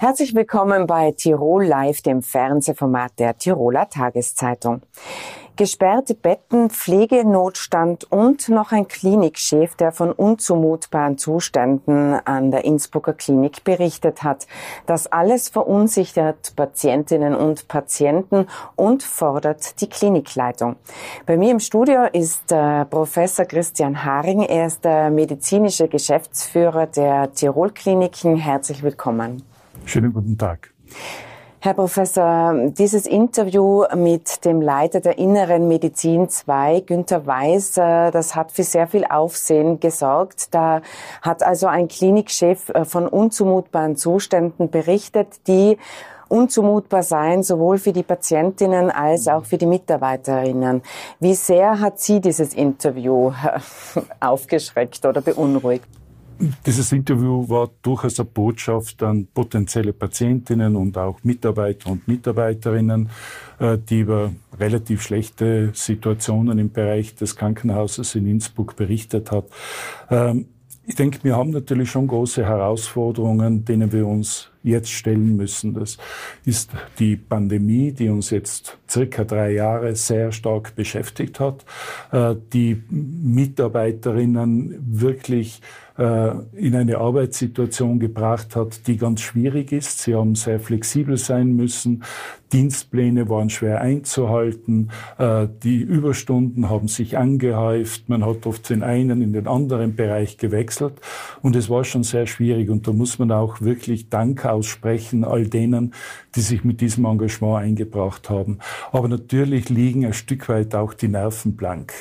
Herzlich willkommen bei Tirol Live, dem Fernsehformat der Tiroler Tageszeitung. Gesperrte Betten, Pflegenotstand und noch ein Klinikchef, der von unzumutbaren Zuständen an der Innsbrucker Klinik berichtet hat. Das alles verunsichert Patientinnen und Patienten und fordert die Klinikleitung. Bei mir im Studio ist äh, Professor Christian Haring. Er ist der medizinische Geschäftsführer der Tirol Kliniken. Herzlich willkommen. Schönen guten Tag. Herr Professor, dieses Interview mit dem Leiter der Inneren Medizin 2, Günther Weiß, das hat für sehr viel Aufsehen gesorgt. Da hat also ein Klinikchef äh, von unzumutbaren Zuständen berichtet, die unzumutbar seien, sowohl für die Patientinnen als auch für die Mitarbeiterinnen. Wie sehr hat Sie dieses Interview äh, aufgeschreckt oder beunruhigt? Dieses Interview war durchaus eine Botschaft an potenzielle Patientinnen und auch Mitarbeiter und Mitarbeiterinnen, äh, die über relativ schlechte Situationen im Bereich des Krankenhauses in Innsbruck berichtet hat. Ähm, ich denke, wir haben natürlich schon große Herausforderungen, denen wir uns jetzt stellen müssen. Das ist die Pandemie, die uns jetzt circa drei Jahre sehr stark beschäftigt hat, äh, die Mitarbeiterinnen wirklich äh, in eine Arbeitssituation gebracht hat, die ganz schwierig ist. Sie haben sehr flexibel sein müssen. Dienstpläne waren schwer einzuhalten. Äh, die Überstunden haben sich angehäuft. Man hat oft den einen in den anderen Bereich gewechselt. Und es war schon sehr schwierig. Und da muss man auch wirklich Dank aussprechen all denen, die sich mit diesem Engagement eingebracht haben. Aber natürlich liegen ein Stück weit auch die Nerven blank.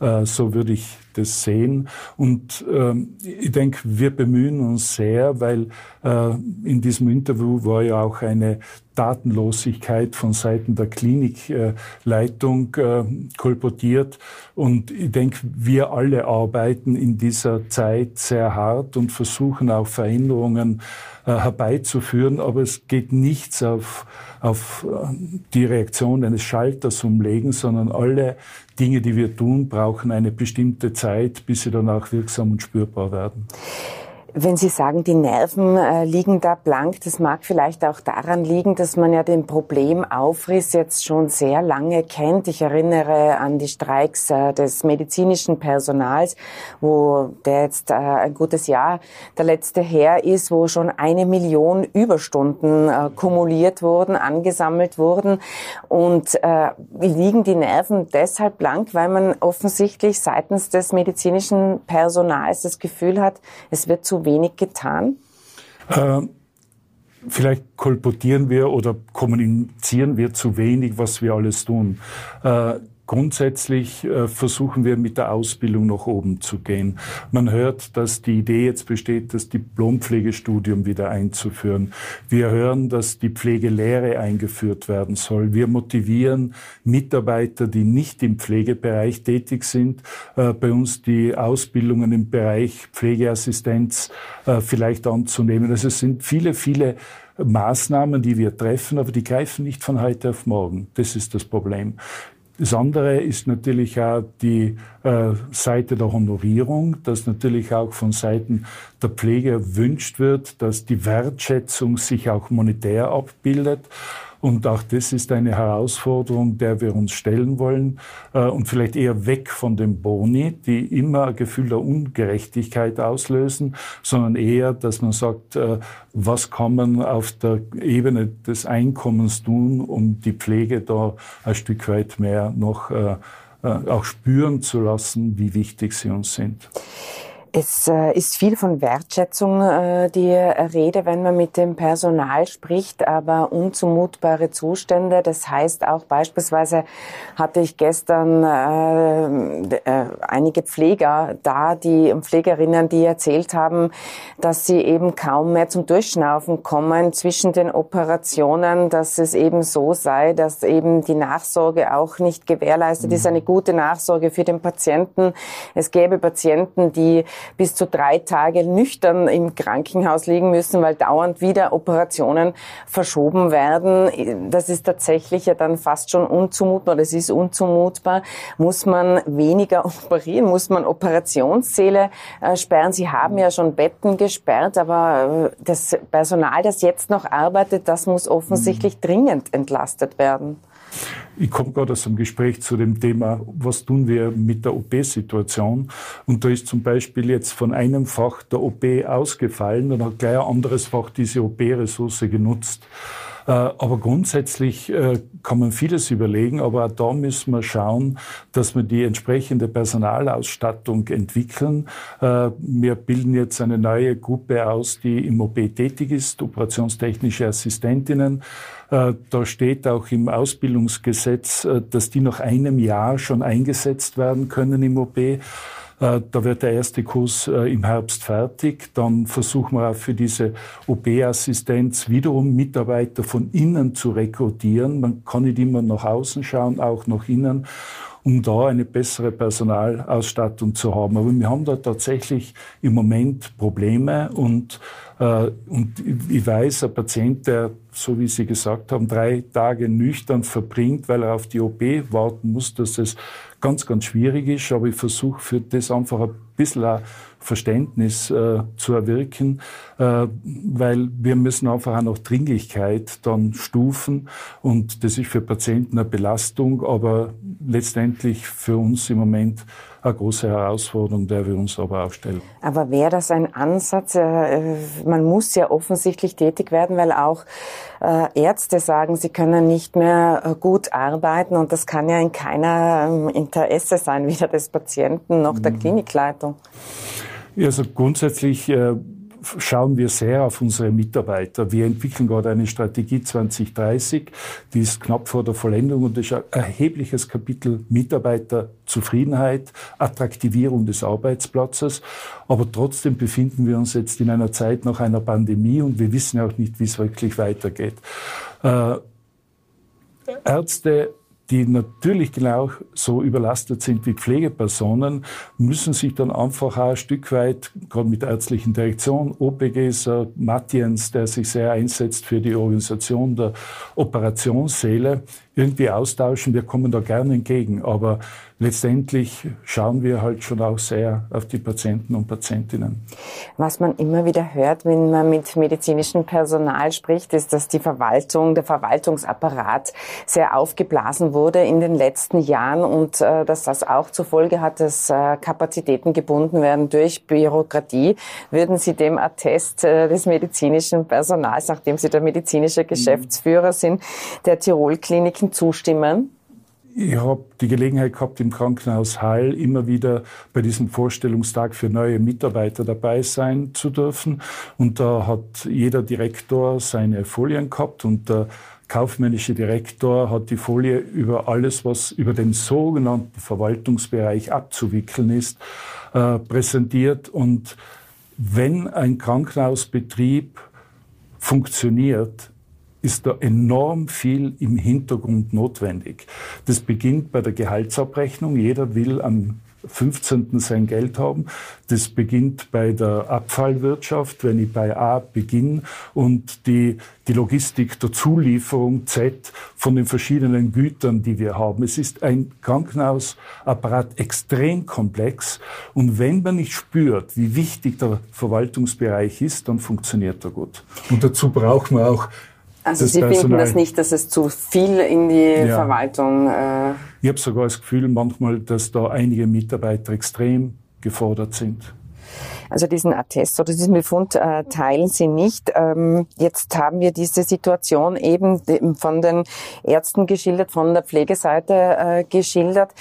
Äh, so würde ich das sehen. Und ähm, ich denke, wir bemühen uns sehr, weil äh, in diesem Interview war ja auch eine Datenlosigkeit von Seiten der Klinikleitung äh, kolportiert. Und ich denke, wir alle arbeiten in dieser Zeit sehr hart und versuchen auch Veränderungen äh, herbeizuführen. Aber es geht nichts auf, auf äh, die Reaktion eines Schalters umlegen, sondern alle Dinge, die wir tun, brauchen eine bestimmte Zeit, bis sie dann auch wirksam und spürbar werden. Wenn Sie sagen, die Nerven äh, liegen da blank, das mag vielleicht auch daran liegen, dass man ja den Problemaufriss jetzt schon sehr lange kennt. Ich erinnere an die Streiks äh, des medizinischen Personals, wo der jetzt äh, ein gutes Jahr der letzte her ist, wo schon eine Million Überstunden kumuliert wurden, angesammelt wurden. Und liegen die Nerven deshalb blank, weil man offensichtlich seitens des medizinischen Personals das Gefühl hat, es wird zu wenig getan? Äh, vielleicht kolportieren wir oder kommunizieren wir zu wenig, was wir alles tun. Äh, Grundsätzlich äh, versuchen wir mit der Ausbildung nach oben zu gehen. Man hört, dass die Idee jetzt besteht, das Diplompflegestudium wieder einzuführen. Wir hören, dass die Pflegelehre eingeführt werden soll. Wir motivieren Mitarbeiter, die nicht im Pflegebereich tätig sind, äh, bei uns die Ausbildungen im Bereich Pflegeassistenz äh, vielleicht anzunehmen. Also es sind viele, viele Maßnahmen, die wir treffen, aber die greifen nicht von heute auf morgen. Das ist das Problem. Das andere ist natürlich auch die äh, Seite der Honorierung, dass natürlich auch von Seiten der Pflege erwünscht wird, dass die Wertschätzung sich auch monetär abbildet. Und auch das ist eine Herausforderung, der wir uns stellen wollen äh, und vielleicht eher weg von den Boni, die immer ein Gefühl der Ungerechtigkeit auslösen, sondern eher, dass man sagt, äh, was kann man auf der Ebene des Einkommens tun, um die Pflege da ein Stück weit mehr noch äh, auch spüren zu lassen, wie wichtig sie uns sind. Es äh, ist viel von Wertschätzung äh, die Rede, wenn man mit dem Personal spricht, aber unzumutbare Zustände. Das heißt auch beispielsweise hatte ich gestern äh, einige Pfleger da, die Pflegerinnen, die erzählt haben, dass sie eben kaum mehr zum Durchschnaufen kommen zwischen den Operationen, dass es eben so sei, dass eben die Nachsorge auch nicht gewährleistet mhm. ist, eine gute Nachsorge für den Patienten. Es gäbe Patienten, die bis zu drei Tage nüchtern im Krankenhaus liegen müssen, weil dauernd wieder Operationen verschoben werden. Das ist tatsächlich ja dann fast schon unzumutbar, das ist unzumutbar. Muss man weniger operieren? Muss man Operationssäle äh, sperren? Sie haben ja schon Betten gesperrt, aber äh, das Personal, das jetzt noch arbeitet, das muss offensichtlich dringend entlastet werden. Ich komme gerade aus einem Gespräch zu dem Thema, was tun wir mit der OP-Situation? Und da ist zum Beispiel jetzt von einem Fach der OP ausgefallen und hat gleich ein anderes Fach diese OP-Ressource genutzt. Äh, aber grundsätzlich äh, kann man vieles überlegen, aber auch da müssen wir schauen, dass wir die entsprechende Personalausstattung entwickeln. Äh, wir bilden jetzt eine neue Gruppe aus, die im OP tätig ist, operationstechnische Assistentinnen. Da steht auch im Ausbildungsgesetz, dass die nach einem Jahr schon eingesetzt werden können im OP. Äh, da wird der erste Kurs äh, im Herbst fertig. Dann versuchen wir auch für diese OP-Assistenz wiederum Mitarbeiter von innen zu rekrutieren. Man kann nicht immer nach außen schauen, auch nach innen um da eine bessere Personalausstattung zu haben. Aber wir haben da tatsächlich im Moment Probleme und, äh, und ich weiß, ein Patient, der, so wie Sie gesagt haben, drei Tage nüchtern verbringt, weil er auf die OP warten muss, dass es ganz, ganz schwierig ist, aber ich versuche für das einfach ein bisschen Verständnis äh, zu erwirken, äh, weil wir müssen einfach auch noch Dringlichkeit dann stufen und das ist für Patienten eine Belastung, aber letztendlich für uns im Moment eine große Herausforderung, der wir uns aber auch stellen. Aber wäre das ein Ansatz? Äh, man muss ja offensichtlich tätig werden, weil auch äh, Ärzte sagen, sie können nicht mehr äh, gut arbeiten und das kann ja in keiner ähm, Interesse sein, weder des Patienten noch der mhm. Klinikleitung. Also grundsätzlich schauen wir sehr auf unsere Mitarbeiter. Wir entwickeln gerade eine Strategie 2030, die ist knapp vor der Vollendung und ist ein erhebliches Kapitel Mitarbeiterzufriedenheit, Attraktivierung des Arbeitsplatzes. Aber trotzdem befinden wir uns jetzt in einer Zeit nach einer Pandemie und wir wissen auch nicht, wie es wirklich weitergeht. Äh, Ärzte die natürlich genau so überlastet sind wie Pflegepersonen, müssen sich dann einfach auch ein Stück weit, gerade mit der ärztlichen Direktion, OPGs, äh, Mattiens, der sich sehr einsetzt für die Organisation der Operationssäle, irgendwie austauschen. Wir kommen da gerne entgegen. Aber letztendlich schauen wir halt schon auch sehr auf die Patienten und Patientinnen. Was man immer wieder hört, wenn man mit medizinischem Personal spricht, ist, dass die Verwaltung, der Verwaltungsapparat sehr aufgeblasen wurde in den letzten Jahren und äh, dass das auch zur Folge hat, dass äh, Kapazitäten gebunden werden durch Bürokratie. Würden Sie dem Attest äh, des medizinischen Personals, nachdem Sie der medizinische Geschäftsführer sind, der Tirol-Kliniken zustimmen? Ich habe die Gelegenheit gehabt, im Krankenhaus Heil immer wieder bei diesem Vorstellungstag für neue Mitarbeiter dabei sein zu dürfen. Und da hat jeder Direktor seine Folien gehabt und der kaufmännische Direktor hat die Folie über alles, was über den sogenannten Verwaltungsbereich abzuwickeln ist, äh, präsentiert. Und wenn ein Krankenhausbetrieb funktioniert, ist da enorm viel im Hintergrund notwendig. Das beginnt bei der Gehaltsabrechnung. Jeder will am 15. sein Geld haben. Das beginnt bei der Abfallwirtschaft, wenn ich bei A beginne und die, die Logistik der Zulieferung Z von den verschiedenen Gütern, die wir haben. Es ist ein Krankenhausapparat extrem komplex und wenn man nicht spürt, wie wichtig der Verwaltungsbereich ist, dann funktioniert er gut. Und dazu brauchen wir auch also Sie Personal. finden das nicht, dass es zu viel in die ja. Verwaltung. Äh ich habe sogar das Gefühl manchmal, dass da einige Mitarbeiter extrem gefordert sind. Also diesen Attest oder diesen Befund äh, teilen Sie nicht. Ähm, jetzt haben wir diese Situation eben von den Ärzten geschildert, von der Pflegeseite äh, geschildert.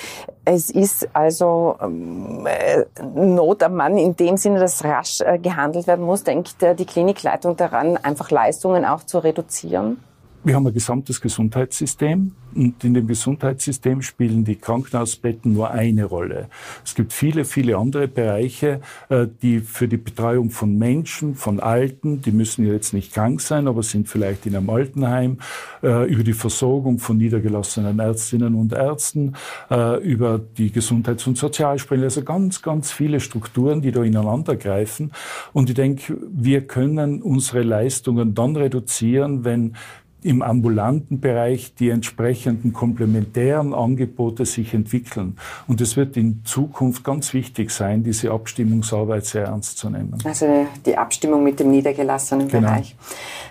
Es ist also ähm, äh, Not am Mann in dem Sinne, dass rasch äh, gehandelt werden muss. Denkt äh, die Klinikleitung daran, einfach Leistungen auch zu reduzieren? Wir haben ein gesamtes Gesundheitssystem und in dem Gesundheitssystem spielen die Krankenhausbetten nur eine Rolle. Es gibt viele, viele andere Bereiche, äh, die für die Betreuung von Menschen, von Alten, die müssen jetzt nicht krank sein, aber sind vielleicht in einem Altenheim, äh, über die Versorgung von niedergelassenen Ärztinnen und Ärzten, äh, über die Gesundheits- und Sozialspende, also ganz, ganz viele Strukturen, die da ineinander greifen. Und ich denke, wir können unsere Leistungen dann reduzieren, wenn im ambulanten Bereich die entsprechenden komplementären Angebote sich entwickeln. Und es wird in Zukunft ganz wichtig sein, diese Abstimmungsarbeit sehr ernst zu nehmen. Also die Abstimmung mit dem niedergelassenen genau. Bereich.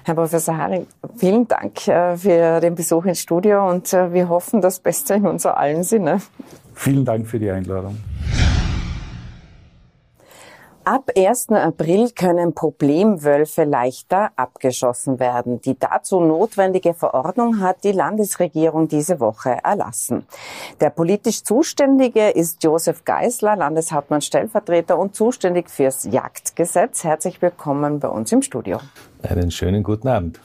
Herr Professor Haring, vielen Dank äh, für den Besuch ins Studio und äh, wir hoffen das Beste in unser allen Sinne. Vielen Dank für die Einladung. Ab 1. April können Problemwölfe leichter abgeschossen werden. Die dazu notwendige Verordnung hat die Landesregierung diese Woche erlassen. Der politisch Zuständige ist Josef Geisler, Landeshauptmann Stellvertreter und zuständig fürs Jagdgesetz. Herzlich willkommen bei uns im Studio. Einen schönen guten Abend.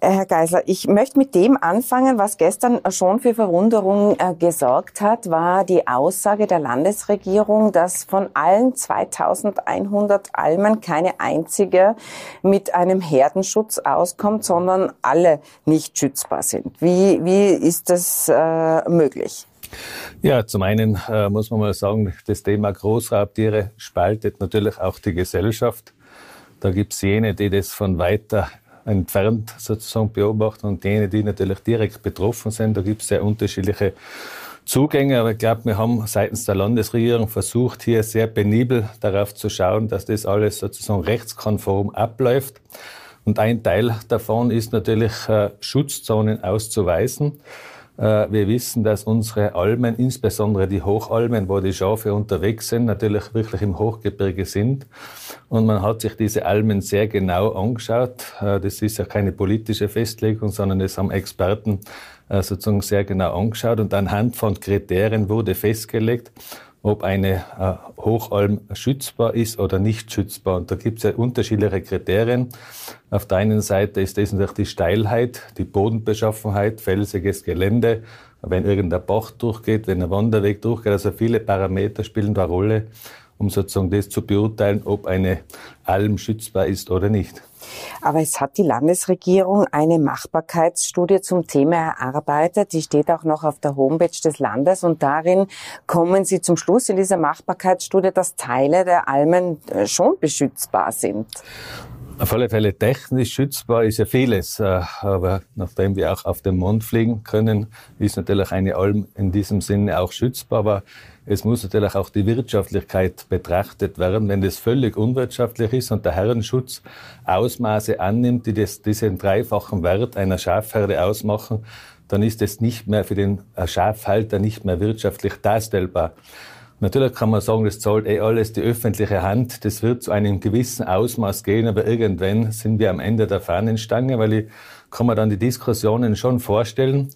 Äh, Herr Geisler, ich möchte mit dem anfangen, was gestern schon für Verwunderung äh, gesorgt hat, war die Aussage der Landesregierung, dass von allen 2100 Almen keine einzige mit einem Herdenschutz auskommt, sondern alle nicht schützbar sind. Wie, wie ist das äh, möglich? Ja, zum einen muss man mal sagen, das Thema Großraubtiere spaltet natürlich auch die Gesellschaft. Da gibt es jene, die das von weiter entfernt sozusagen beobachten und jene, die natürlich direkt betroffen sind. Da gibt es sehr unterschiedliche Zugänge, aber ich glaube, wir haben seitens der Landesregierung versucht, hier sehr penibel darauf zu schauen, dass das alles sozusagen rechtskonform abläuft. Und ein Teil davon ist natürlich, äh, Schutzzonen auszuweisen. Äh, wir wissen, dass unsere Almen, insbesondere die Hochalmen, wo die Schafe unterwegs sind, natürlich wirklich im Hochgebirge sind. Und man hat sich diese Almen sehr genau angeschaut. Äh, das ist ja keine politische Festlegung, sondern das haben Experten äh, sozusagen sehr genau angeschaut. Und anhand von Kriterien wurde festgelegt, ob eine äh, Hochalm schützbar ist oder nicht schützbar. Und da gibt es ja unterschiedliche Kriterien. Auf der einen Seite ist das natürlich die Steilheit, die Bodenbeschaffenheit, felsiges Gelände, wenn irgendein Bach durchgeht, wenn ein Wanderweg durchgeht. Also viele Parameter spielen da Rolle, um sozusagen das zu beurteilen, ob eine Alm schützbar ist oder nicht. Aber es hat die Landesregierung eine Machbarkeitsstudie zum Thema erarbeitet. Die steht auch noch auf der Homepage des Landes und darin kommen Sie zum Schluss in dieser Machbarkeitsstudie, dass Teile der Almen äh, schon beschützbar sind. Auf alle Fälle technisch schützbar ist ja vieles, äh, aber nachdem wir auch auf den Mond fliegen können, ist natürlich eine Alm in diesem Sinne auch schützbar. Aber es muss natürlich auch die Wirtschaftlichkeit betrachtet werden. Wenn das völlig unwirtschaftlich ist und der Herrenschutz Ausmaße annimmt, die das, diesen dreifachen Wert einer Schafherde ausmachen, dann ist es nicht mehr für den Schafhalter nicht mehr wirtschaftlich darstellbar. Natürlich kann man sagen, das zahlt eh alles die öffentliche Hand. Das wird zu einem gewissen Ausmaß gehen, aber irgendwann sind wir am Ende der Fahnenstange, weil ich kann mir dann die Diskussionen schon vorstellen, äh,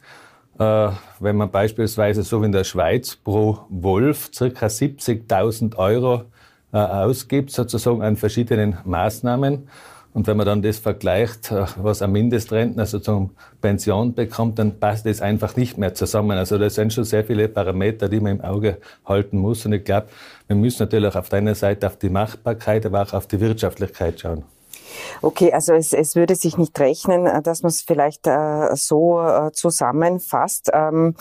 wenn man beispielsweise so wie in der Schweiz pro Wolf circa 70.000 Euro äh, ausgibt, sozusagen an verschiedenen Maßnahmen. Und wenn man dann das vergleicht, äh, was ein Mindestrentner sozusagen Pension bekommt, dann passt das einfach nicht mehr zusammen. Also das sind schon sehr viele Parameter, die man im Auge halten muss. Und ich glaube, wir müssen natürlich auf der einen Seite auf die Machbarkeit, aber auch auf die Wirtschaftlichkeit schauen. Okay, also es, es würde sich nicht rechnen, äh, dass man es vielleicht äh, so äh, zusammenfasst. Ähm,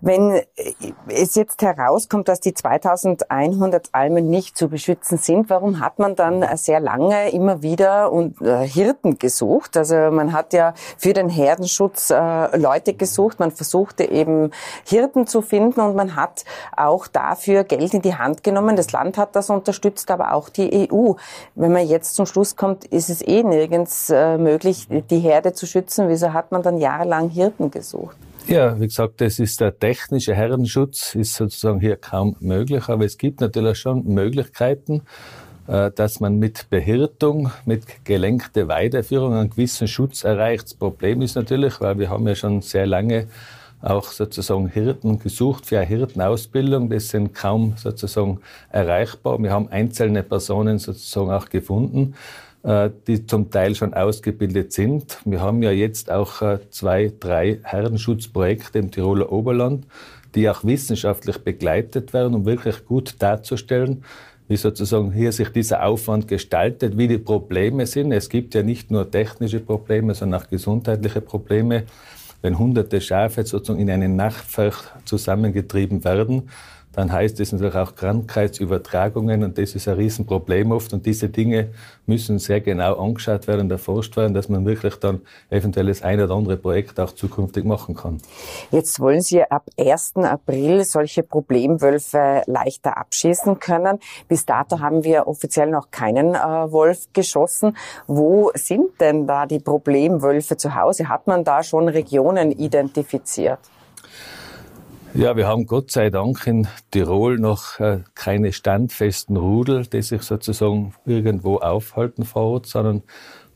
wenn es jetzt herauskommt, dass die 2100 Almen nicht zu beschützen sind, warum hat man dann sehr lange immer wieder und, äh, Hirten gesucht? Also man hat ja für den Herdenschutz äh, Leute gesucht, man versuchte eben Hirten zu finden und man hat auch dafür Geld in die Hand genommen. Das Land hat das unterstützt, aber auch die EU. Wenn man jetzt zum Schluss kommt, ist es eh nirgends äh, möglich, die Herde zu schützen. Wieso hat man dann jahrelang Hirten gesucht? Ja, wie gesagt, das ist der technische Herrenschutz, ist sozusagen hier kaum möglich, aber es gibt natürlich schon Möglichkeiten, äh, dass man mit Behirtung, mit gelenkter Weideführung einen gewissen Schutz erreicht. Das Problem ist natürlich, weil wir haben ja schon sehr lange auch sozusagen Hirten gesucht für eine Hirtenausbildung. Das sind kaum sozusagen erreichbar. Wir haben einzelne Personen sozusagen auch gefunden. Äh, die zum Teil schon ausgebildet sind. Wir haben ja jetzt auch äh, zwei, drei Herrenschutzprojekte im Tiroler Oberland, die auch wissenschaftlich begleitet werden, um wirklich gut darzustellen, wie sozusagen hier sich dieser Aufwand gestaltet, wie die Probleme sind. Es gibt ja nicht nur technische Probleme, sondern auch gesundheitliche Probleme. Wenn hunderte Schafe sozusagen in einen Nachtfeld zusammengetrieben werden, dann heißt es natürlich auch Krankheitsübertragungen und das ist ein Riesenproblem oft und diese Dinge müssen sehr genau angeschaut werden und erforscht werden, dass man wirklich dann eventuell das eine oder andere Projekt auch zukünftig machen kann. Jetzt wollen Sie ab 1. April solche Problemwölfe leichter abschießen können. Bis dato haben wir offiziell noch keinen äh, Wolf geschossen. Wo sind denn da die Problemwölfe zu Hause? Hat man da schon Regionen identifiziert? Ja, wir haben Gott sei Dank in Tirol noch äh, keine standfesten Rudel, die sich sozusagen irgendwo aufhalten vor Ort, sondern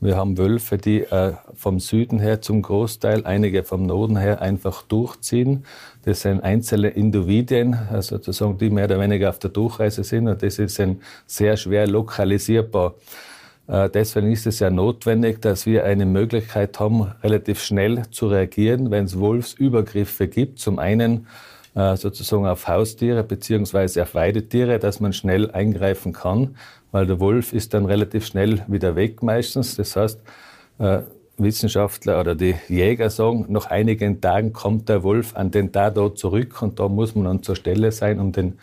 wir haben Wölfe, die äh, vom Süden her zum Großteil, einige vom Norden her einfach durchziehen. Das sind einzelne Individuen, also sozusagen, die mehr oder weniger auf der Durchreise sind und das ist ein sehr schwer lokalisierbar. Äh, deswegen ist es ja notwendig, dass wir eine Möglichkeit haben, relativ schnell zu reagieren, wenn es Wolfsübergriffe gibt. Zum einen äh, sozusagen auf Haustiere beziehungsweise auf Weidetiere, dass man schnell eingreifen kann, weil der Wolf ist dann relativ schnell wieder weg meistens. Das heißt, äh, Wissenschaftler oder die Jäger sagen, nach einigen Tagen kommt der Wolf an den Tatort zurück und da muss man dann zur Stelle sein, um den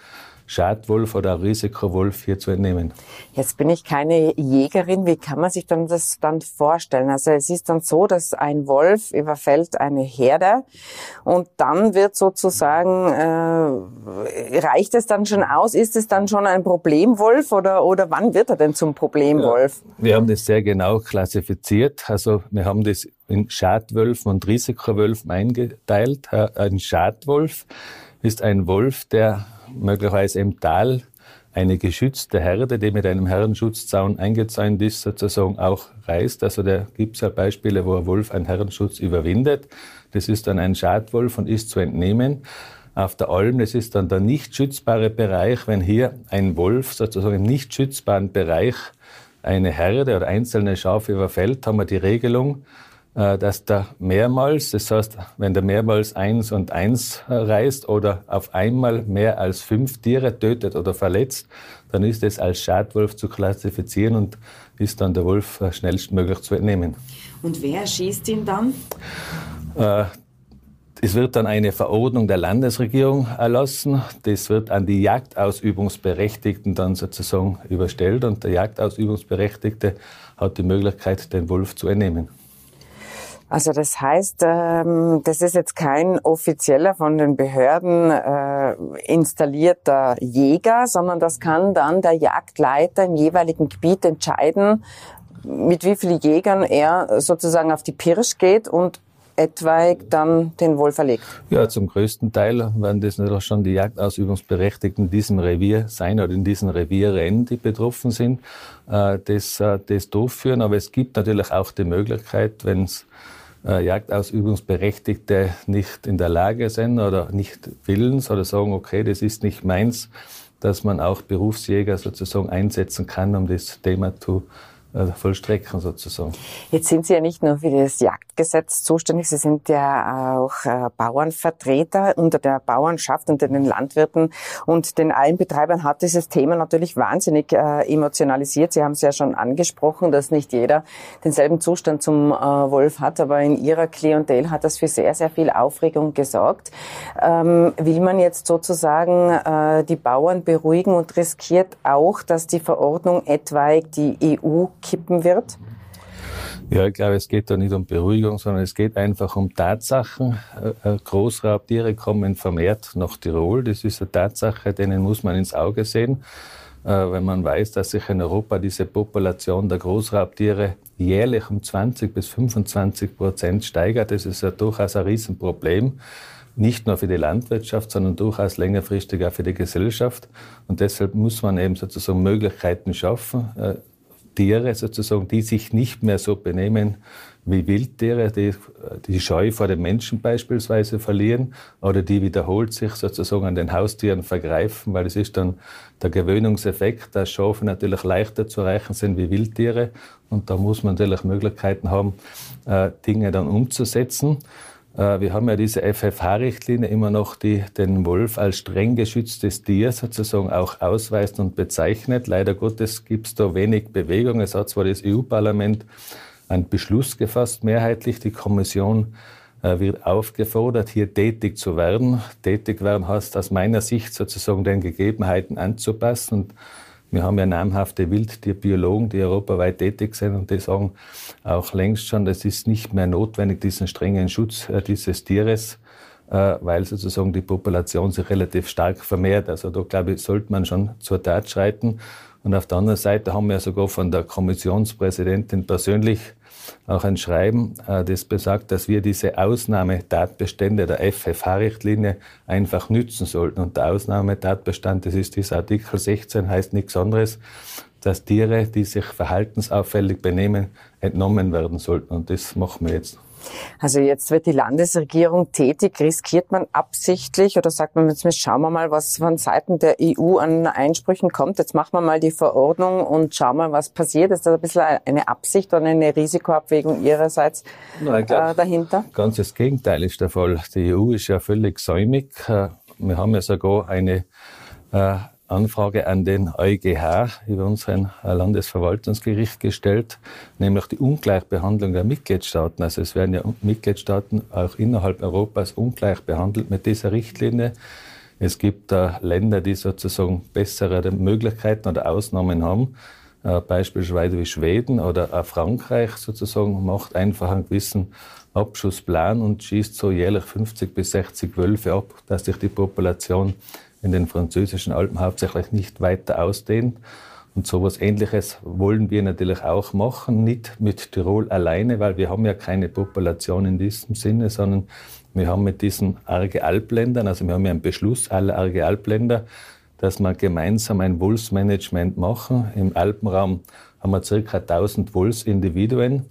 Schadwolf oder Risikowolf hier zu entnehmen. Jetzt bin ich keine Jägerin. Wie kann man sich dann das dann vorstellen? Also es ist dann so, dass ein Wolf überfällt eine Herde und dann wird sozusagen, äh, reicht es dann schon aus? Ist es dann schon ein Problemwolf oder, oder wann wird er denn zum Problemwolf? Ja, wir haben das sehr genau klassifiziert. Also wir haben das in Schadwölfen und Risikowölfen eingeteilt. Ein Schadwolf ist ein Wolf, der möglicherweise im Tal eine geschützte Herde, die mit einem Herrenschutzzaun eingezäunt ist, sozusagen auch reißt. Also da gibt es ja Beispiele, wo ein Wolf einen Herrenschutz überwindet. Das ist dann ein Schadwolf und ist zu entnehmen. Auf der Alm, das ist dann der nicht schützbare Bereich. Wenn hier ein Wolf sozusagen im nicht schützbaren Bereich eine Herde oder einzelne Schafe überfällt, haben wir die Regelung, dass da mehrmals, das heißt, wenn der mehrmals eins und eins äh, reist oder auf einmal mehr als fünf Tiere tötet oder verletzt, dann ist es als Schadwolf zu klassifizieren und ist dann der Wolf äh, schnellstmöglich zu entnehmen. Und wer schießt ihn dann? Es wird dann eine Verordnung der Landesregierung erlassen. Das wird an die Jagdausübungsberechtigten dann sozusagen überstellt und der Jagdausübungsberechtigte hat die Möglichkeit, den Wolf zu entnehmen. Also das heißt, ähm, das ist jetzt kein offizieller von den Behörden äh, installierter Jäger, sondern das kann dann der Jagdleiter im jeweiligen Gebiet entscheiden, mit wie vielen Jägern er sozusagen auf die Pirsch geht und etwaig dann den Wolf erlegt? Ja, zum größten Teil werden das natürlich schon die Jagdausübungsberechtigten in diesem Revier sein oder in diesen Revierrennen, die betroffen sind, äh, das, äh, das durchführen. Aber es gibt natürlich auch die Möglichkeit, wenn es Jagdausübungsberechtigte nicht in der Lage sind oder nicht willens oder sagen, okay, das ist nicht meins, dass man auch Berufsjäger sozusagen einsetzen kann, um das Thema zu äh, vollstrecken sozusagen. Jetzt sind Sie ja nicht nur für das Jagdgesetz zuständig, Sie sind ja auch äh, Bauernvertreter unter der Bauernschaft, unter den Landwirten und den Allenbetreibern hat dieses Thema natürlich wahnsinnig äh, emotionalisiert. Sie haben es ja schon angesprochen, dass nicht jeder denselben Zustand zum Wolf hat, aber in Ihrer Klientel hat das für sehr, sehr viel Aufregung gesorgt. Ähm, will man jetzt sozusagen die Bauern beruhigen und riskiert auch, dass die Verordnung etwaig die EU kippen wird? Ja, ich glaube, es geht da nicht um Beruhigung, sondern es geht einfach um Tatsachen. Äh, äh, Großraubtiere kommen vermehrt nach Tirol. Das ist eine Tatsache, denen muss man ins Auge sehen. Äh, wenn man weiß, dass sich in Europa diese Population der Großraubtiere jährlich um 20 bis 25 Prozent steigert, das ist ja durchaus ein Riesenproblem nicht nur für die Landwirtschaft, sondern durchaus längerfristig auch für die Gesellschaft. Und deshalb muss man eben sozusagen Möglichkeiten schaffen, Tiere sozusagen, die sich nicht mehr so benehmen, wie Wildtiere, die die Scheu vor den Menschen beispielsweise verlieren oder die wiederholt sich sozusagen an den Haustieren vergreifen, weil es ist dann der Gewöhnungseffekt, dass Schafe natürlich leichter zu erreichen sind wie Wildtiere und da muss man natürlich Möglichkeiten haben, äh, Dinge dann umzusetzen. Äh, wir haben ja diese FFH-Richtlinie immer noch, die den Wolf als streng geschütztes Tier sozusagen auch ausweist und bezeichnet. Leider Gottes gibt es da wenig Bewegung. Es hat zwar das EU-Parlament einen Beschluss gefasst, mehrheitlich. Die Kommission äh, wird aufgefordert, hier tätig zu werden. Tätig werden heißt aus meiner Sicht sozusagen den Gegebenheiten anzupassen. Und wir haben ja namhafte Wildtierbiologen, die europaweit tätig sind und die sagen auch längst schon, es ist nicht mehr notwendig, diesen strengen Schutz äh, dieses Tieres, äh, weil sozusagen die Population sich relativ stark vermehrt. Also da glaube ich, sollte man schon zur Tat schreiten. Und auf der anderen Seite haben wir sogar von der Kommissionspräsidentin persönlich auch ein Schreiben, äh, das besagt, dass wir diese Ausnahmetatbestände der FFH-Richtlinie einfach nützen sollten. Und der Ausnahmetatbestand, das ist dieser Artikel 16, heißt nichts anderes, dass Tiere, die sich verhaltensauffällig benehmen, entnommen werden sollten. Und das machen wir jetzt. Also jetzt wird die Landesregierung tätig. Riskiert man absichtlich oder sagt man jetzt, schauen wir mal, was von Seiten der EU an Einsprüchen kommt. Jetzt machen wir mal die Verordnung und schauen mal, was passiert. Ist das ein bisschen eine Absicht oder eine Risikoabwägung Ihrerseits Nein, glaub, äh, dahinter? Ganz das Gegenteil ist der Fall. Die EU ist ja völlig säumig. Äh, wir haben ja sogar eine äh, Anfrage an den EuGH über unseren äh, Landesverwaltungsgericht gestellt, nämlich die Ungleichbehandlung der Mitgliedstaaten. Also es werden ja Mitgliedstaaten auch innerhalb Europas ungleich behandelt mit dieser Richtlinie. Es gibt äh, Länder, die sozusagen bessere Möglichkeiten oder Ausnahmen haben. Äh, beispielsweise wie Schweden oder auch Frankreich sozusagen macht einfach einen gewissen Abschussplan und schießt so jährlich 50 bis 60 Wölfe ab, dass sich die Population in den französischen Alpen hauptsächlich nicht weiter ausdehnt. Und sowas Ähnliches wollen wir natürlich auch machen, nicht mit Tirol alleine, weil wir haben ja keine Population in diesem Sinne, sondern wir haben mit diesen Arge Alpländern, also wir haben ja einen Beschluss aller Arge Alpländer, dass wir gemeinsam ein Wolfsmanagement machen. Im Alpenraum haben wir circa 1000 Wolfsindividuen.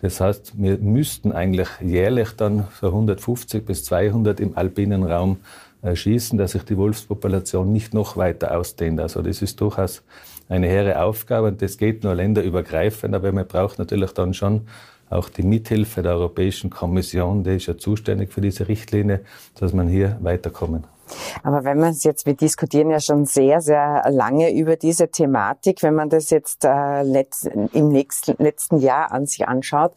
Das heißt, wir müssten eigentlich jährlich dann so 150 bis 200 im alpinen Raum schießen, dass sich die Wolfspopulation nicht noch weiter ausdehnt. Also das ist durchaus eine hehre Aufgabe und das geht nur länderübergreifend, aber man braucht natürlich dann schon auch die Mithilfe der Europäischen Kommission, die ist ja zuständig für diese Richtlinie, dass man hier weiterkommen. Aber wenn man es jetzt, wir diskutieren ja schon sehr, sehr lange über diese Thematik, wenn man das jetzt äh, letzt, im nächsten, letzten Jahr an sich anschaut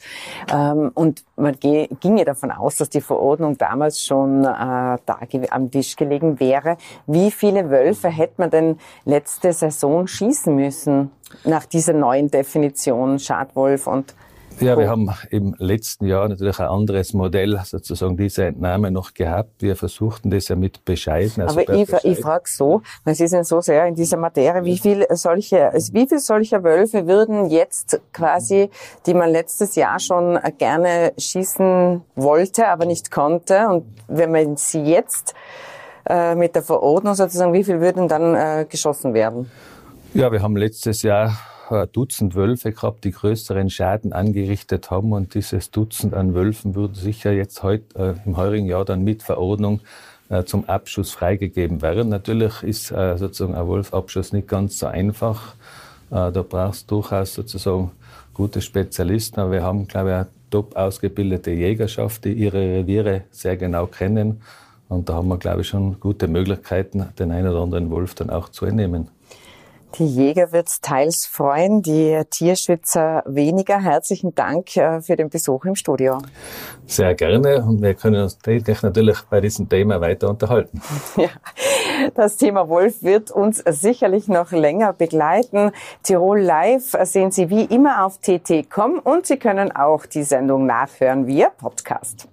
ähm, und man ge, ginge davon aus, dass die Verordnung damals schon äh, da am Tisch gelegen wäre, wie viele Wölfe hätte man denn letzte Saison schießen müssen nach dieser neuen Definition Schadwolf und ja, wir haben im letzten Jahr natürlich ein anderes Modell, sozusagen diese Entnahme noch gehabt. Wir versuchten das ja mit bescheiden. Also Aber ich, bescheiden. ich frage so, weil Sie sind so sehr in dieser Materie, wie viel solche, also wie viel solcher Wölfe würden jetzt quasi, die man letztes Jahr schon gerne schießen wollte, aber nicht konnte, und wenn man sie jetzt äh, mit der Verordnung sozusagen, wie viel würden dann äh, geschossen werden? Ja, wir haben letztes Jahr Dutzend Wölfe gehabt, die größeren Schaden angerichtet haben. Und dieses Dutzend an Wölfen würde sicher jetzt heute äh, im heurigen Jahr dann mit Verordnung äh, zum Abschuss freigegeben werden. Natürlich ist äh, sozusagen ein Wolfabschuss nicht ganz so einfach. Da brauchst du durchaus sozusagen gute Spezialisten. Aber wir haben, glaube ich, eine top ausgebildete Jägerschaft, die ihre Reviere sehr genau kennen. Und da haben wir, glaube ich, schon gute Möglichkeiten, den einen oder anderen Wolf dann auch zu entnehmen. Die Jäger wird es teils freuen, die Tierschützer weniger. Herzlichen Dank äh, für den Besuch im Studio. Sehr gerne und wir können uns natürlich bei diesem Thema weiter unterhalten. Ja, das Thema Wolf wird uns sicherlich noch länger begleiten. Tirol Live sehen Sie wie immer auf tt.com und Sie können auch die Sendung nachhören via Podcast.